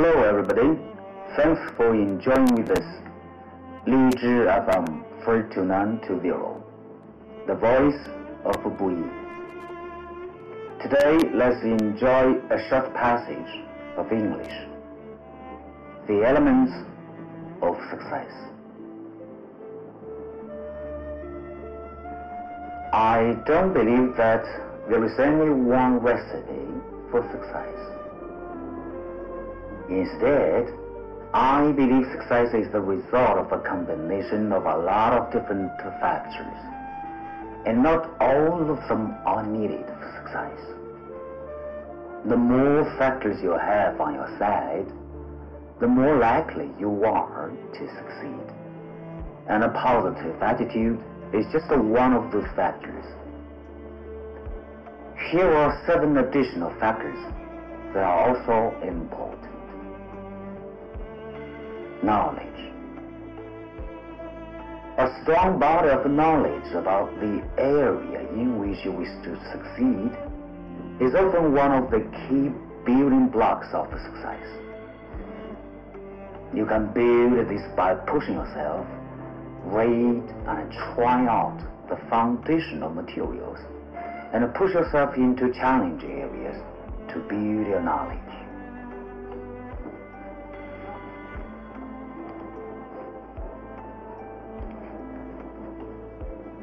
Hello, everybody. Thanks for enjoying this. 荔枝 FM 42920, the voice of Buyi. Today, let's enjoy a short passage of English. The elements of success. I don't believe that there is only one recipe for success. Instead, I believe success is the result of a combination of a lot of different factors, and not all of them are needed for success. The more factors you have on your side, the more likely you are to succeed. And a positive attitude is just one of those factors. Here are seven additional factors that are also important. Knowledge. A strong body of knowledge about the area in which you wish to succeed is often one of the key building blocks of success. You can build this by pushing yourself, read and try out the foundational materials, and push yourself into challenging areas to build your knowledge.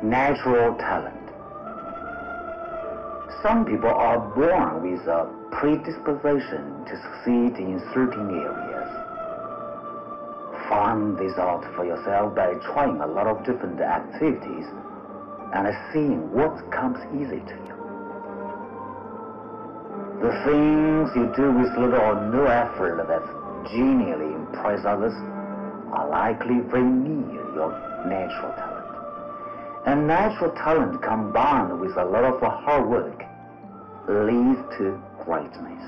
Natural talent. Some people are born with a predisposition to succeed in certain areas. Find this out for yourself by trying a lot of different activities and seeing what comes easy to you. The things you do with little or no effort that genially impress others are likely very near your natural talent. And natural talent combined with a lot of hard work leads to greatness.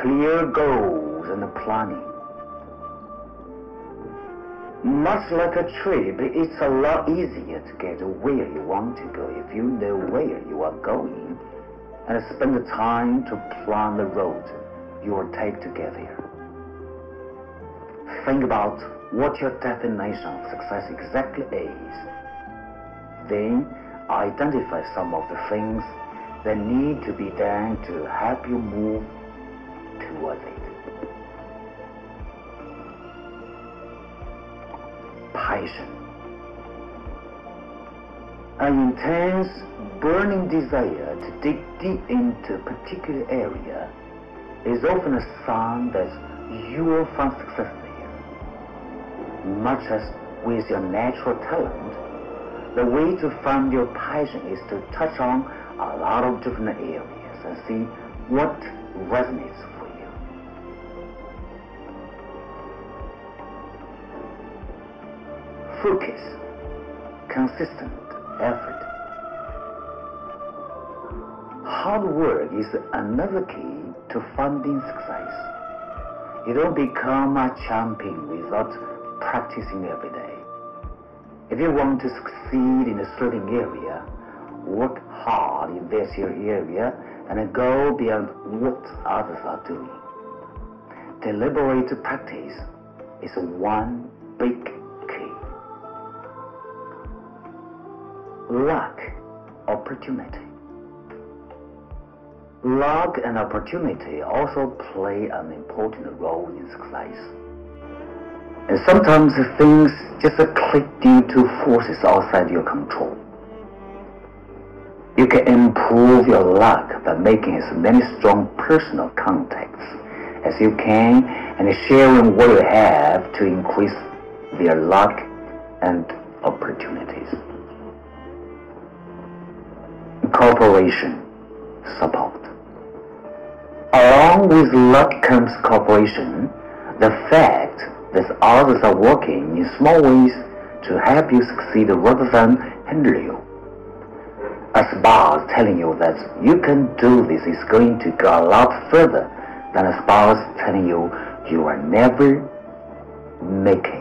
Clear goals and planning. Much like a trip, it's a lot easier to get where you want to go if you know where you are going and spend the time to plan the road you will take to get there. Think about what your definition of success exactly is. Then identify some of the things that need to be done to help you move towards it. Passion. An intense, burning desire to dig deep into a particular area is often a sign that you will find success Much as with your natural talent, the way to find your passion is to touch on a lot of different areas and see what resonates for you. Focus, consistent effort. Hard work is another key to finding success. You don't become a champion without practicing every day. If you want to succeed in a certain area, work hard in this area and go beyond what others are doing. Deliberate practice is one big key. Luck, opportunity. Luck and opportunity also play an important role in success. And sometimes things just click due to forces outside your control. You can improve your luck by making as many strong personal contacts as you can and sharing what you have to increase their luck and opportunities. Cooperation, support. Along with luck comes cooperation, the fact that others are working in small ways to help you succeed rather than hinder you. A spouse telling you that you can do this is going to go a lot further than a spouse telling you you are never making